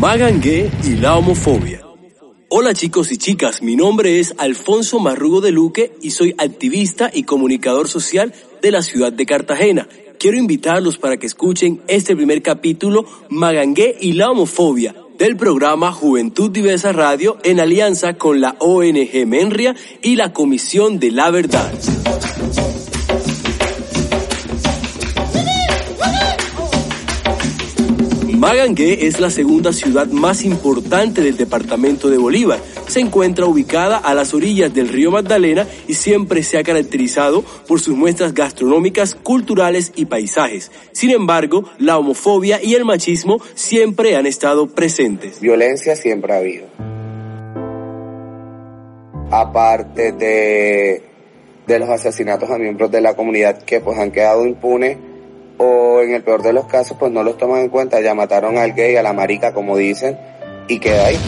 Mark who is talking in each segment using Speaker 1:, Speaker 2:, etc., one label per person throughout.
Speaker 1: Magangue y la homofobia. Hola chicos y chicas, mi nombre es Alfonso Marrugo de Luque y soy activista y comunicador social de la ciudad de Cartagena. Quiero invitarlos para que escuchen este primer capítulo Magangue y la homofobia del programa Juventud Diversa Radio en alianza con la ONG Menria y la Comisión de la Verdad. Magangué es la segunda ciudad más importante del departamento de Bolívar. Se encuentra ubicada a las orillas del río Magdalena y siempre se ha caracterizado por sus muestras gastronómicas, culturales y paisajes. Sin embargo, la homofobia y el machismo siempre han estado presentes.
Speaker 2: Violencia siempre ha habido. Aparte de, de los asesinatos a miembros de la comunidad que pues han quedado impunes, o en el peor de los casos pues no los toman en cuenta, ya mataron al gay, a la marica como dicen, y queda ahí.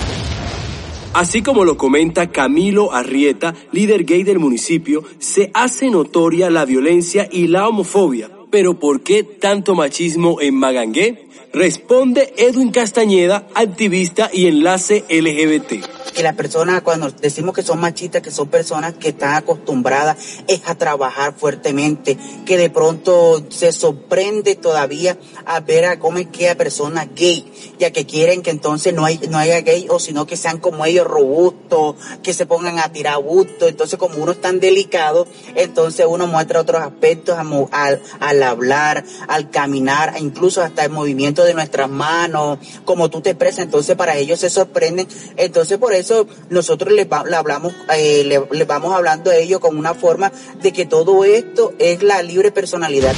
Speaker 1: Así como lo comenta Camilo Arrieta, líder gay del municipio, se hace notoria la violencia y la homofobia. Pero ¿por qué tanto machismo en Magangué? Responde Edwin Castañeda, activista y enlace LGBT
Speaker 3: que las personas cuando decimos que son machistas, que son personas que están acostumbradas es a trabajar fuertemente, que de pronto se sorprende todavía a ver a cómo es que a personas gay, ya que quieren que entonces no, hay, no haya gay o sino que sean como ellos robustos, que se pongan a tirar gusto, entonces como uno es tan delicado, entonces uno muestra otros aspectos al, al hablar, al caminar, incluso hasta el movimiento de nuestras manos, como tú te expresas, entonces para ellos se sorprenden, entonces por eso nosotros les, hablamos, eh, les, vamos hablando a ellos con una forma de que todo esto es la libre personalidad.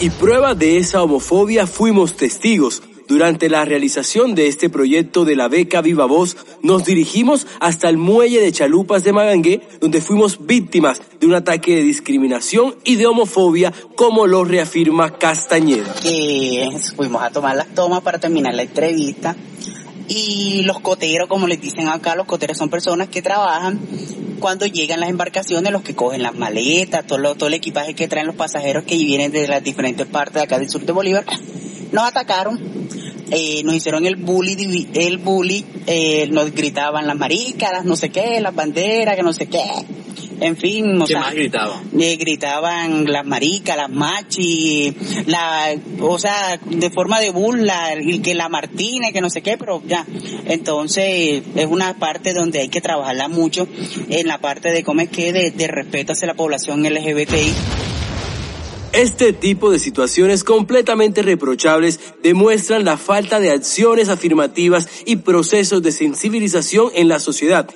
Speaker 1: Y prueba de esa homofobia fuimos testigos. Durante la realización de este proyecto de la beca Viva Voz, nos dirigimos hasta el muelle de Chalupas de Magangué, donde fuimos víctimas de un ataque de discriminación y de homofobia, como lo reafirma Castañeda.
Speaker 3: Fuimos a tomar las tomas para terminar la entrevista y los coteros, como les dicen acá, los coteros son personas que trabajan cuando llegan las embarcaciones, los que cogen las maletas, todo, todo el equipaje que traen los pasajeros que vienen de las diferentes partes de acá del sur de Bolívar. Nos atacaron, eh, nos hicieron el bully, el bully, eh, nos gritaban las maricas, no sé qué, las banderas, que no sé qué en fin,
Speaker 1: o ¿Qué más gritaban?
Speaker 3: Eh, gritaban las maricas, las machi, la, o sea, de forma de burla, y que la Martínez, que no sé qué, pero ya. Entonces, es una parte donde hay que trabajarla mucho, en la parte de cómo es que de, de respeto hacia la población LGBTI.
Speaker 1: Este tipo de situaciones completamente reprochables demuestran la falta de acciones afirmativas y procesos de sensibilización en la sociedad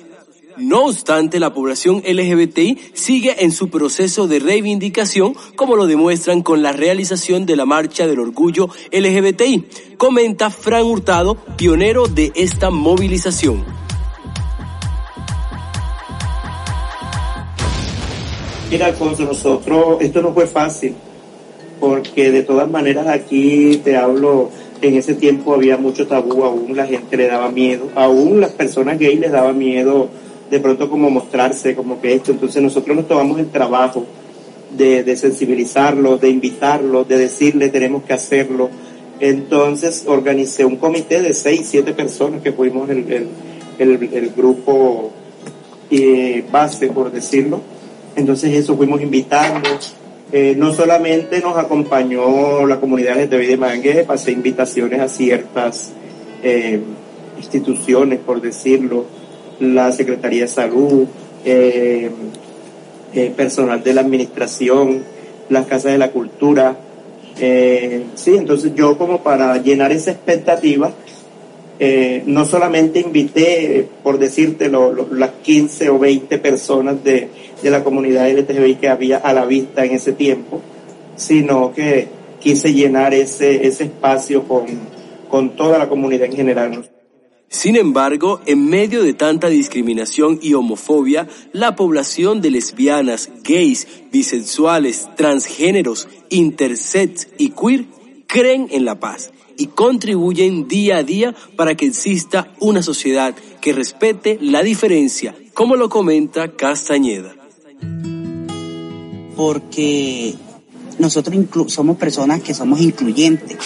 Speaker 1: no obstante, la población LGBTI sigue en su proceso de reivindicación, como lo demuestran con la realización de la Marcha del Orgullo LGBTI, comenta Fran Hurtado, pionero de esta movilización.
Speaker 4: Mira, Alfonso, nosotros, esto no fue fácil, porque de todas maneras aquí te hablo, en ese tiempo había mucho tabú, aún la gente le daba miedo, aún las personas gays les daba miedo de pronto como mostrarse como que esto. Entonces nosotros nos tomamos el trabajo de, de sensibilizarlos, de invitarlos, de decirles tenemos que hacerlo. Entonces organicé un comité de seis, siete personas que fuimos el, el, el, grupo eh, base, por decirlo. Entonces eso fuimos invitando. Eh, no solamente nos acompañó la comunidad LGTBI de Mangue, pasé invitaciones a ciertas eh, instituciones, por decirlo, la Secretaría de Salud, eh, eh, personal de la administración, las casas de la cultura. Eh, sí, entonces yo como para llenar esa expectativa, no solamente invité, por decirte, las 15 o 20 personas de, de la comunidad LGTBI que había a la vista en ese tiempo, sino que quise llenar ese, ese espacio con con toda la comunidad en general.
Speaker 1: Sin embargo, en medio de tanta discriminación y homofobia, la población de lesbianas, gays, bisexuales, transgéneros, intersex y queer creen en la paz y contribuyen día a día para que exista una sociedad que respete la diferencia, como lo comenta Castañeda.
Speaker 3: Porque nosotros somos personas que somos incluyentes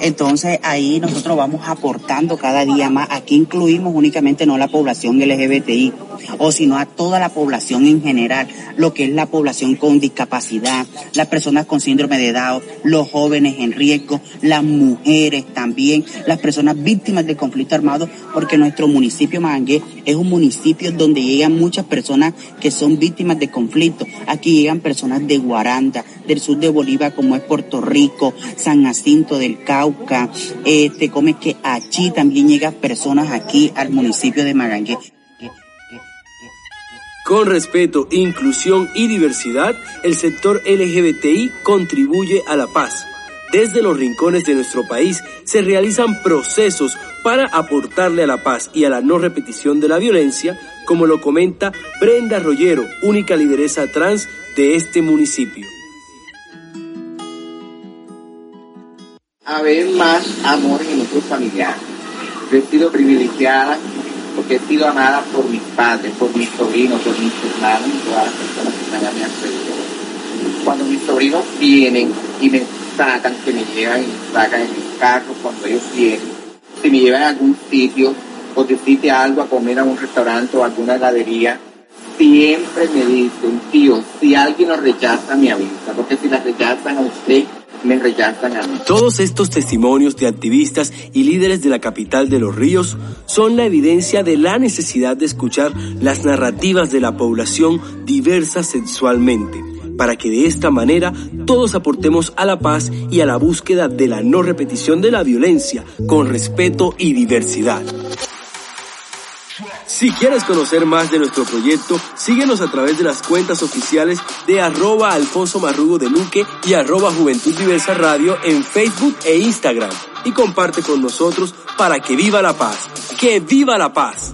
Speaker 3: entonces ahí nosotros vamos aportando cada día más. Aquí incluimos únicamente no la población LGBTI, o sino a toda la población en general, lo que es la población con discapacidad, las personas con síndrome de Down, los jóvenes en riesgo, las mujeres también, las personas víctimas del conflicto armado, porque nuestro municipio Mangué es un municipio donde llegan muchas personas que son víctimas de conflicto. Aquí llegan personas de Guaranda, del sur de Bolívar, como es Puerto Rico, San Jacinto del Cau este, come que allí también llegan personas aquí al municipio de Magangue.
Speaker 1: Con respeto, inclusión y diversidad, el sector LGBTI contribuye a la paz. Desde los rincones de nuestro país se realizan procesos para aportarle a la paz y a la no repetición de la violencia, como lo comenta Brenda Rollero, única lideresa trans de este municipio.
Speaker 5: Haber más amor en nuestro familiar. Yo he sido privilegiada porque he sido amada por mis padres, por mis sobrinos, por mis hermanos y todas las personas que están a mi alrededor. Cuando mis sobrinos vienen y me sacan, que me llevan y me sacan en el carro cuando ellos vienen, si me llevan a algún sitio o decirte algo a comer a un restaurante o a alguna heladería, siempre me dicen, tío, si alguien nos rechaza, me avisa, porque si la rechazan a usted,
Speaker 1: Todos estos testimonios de activistas y líderes de la capital de los ríos son la evidencia de la necesidad de escuchar las narrativas de la población diversa sexualmente para que de esta manera todos aportemos a la paz y a la búsqueda de la no repetición de la violencia con respeto y diversidad. Si quieres conocer más de nuestro proyecto, síguenos a través de las cuentas oficiales de arroba Alfonso Marrugo de Luque y arroba Juventud Diversa Radio en Facebook e Instagram. Y comparte con nosotros para que viva la paz. ¡Que viva la paz!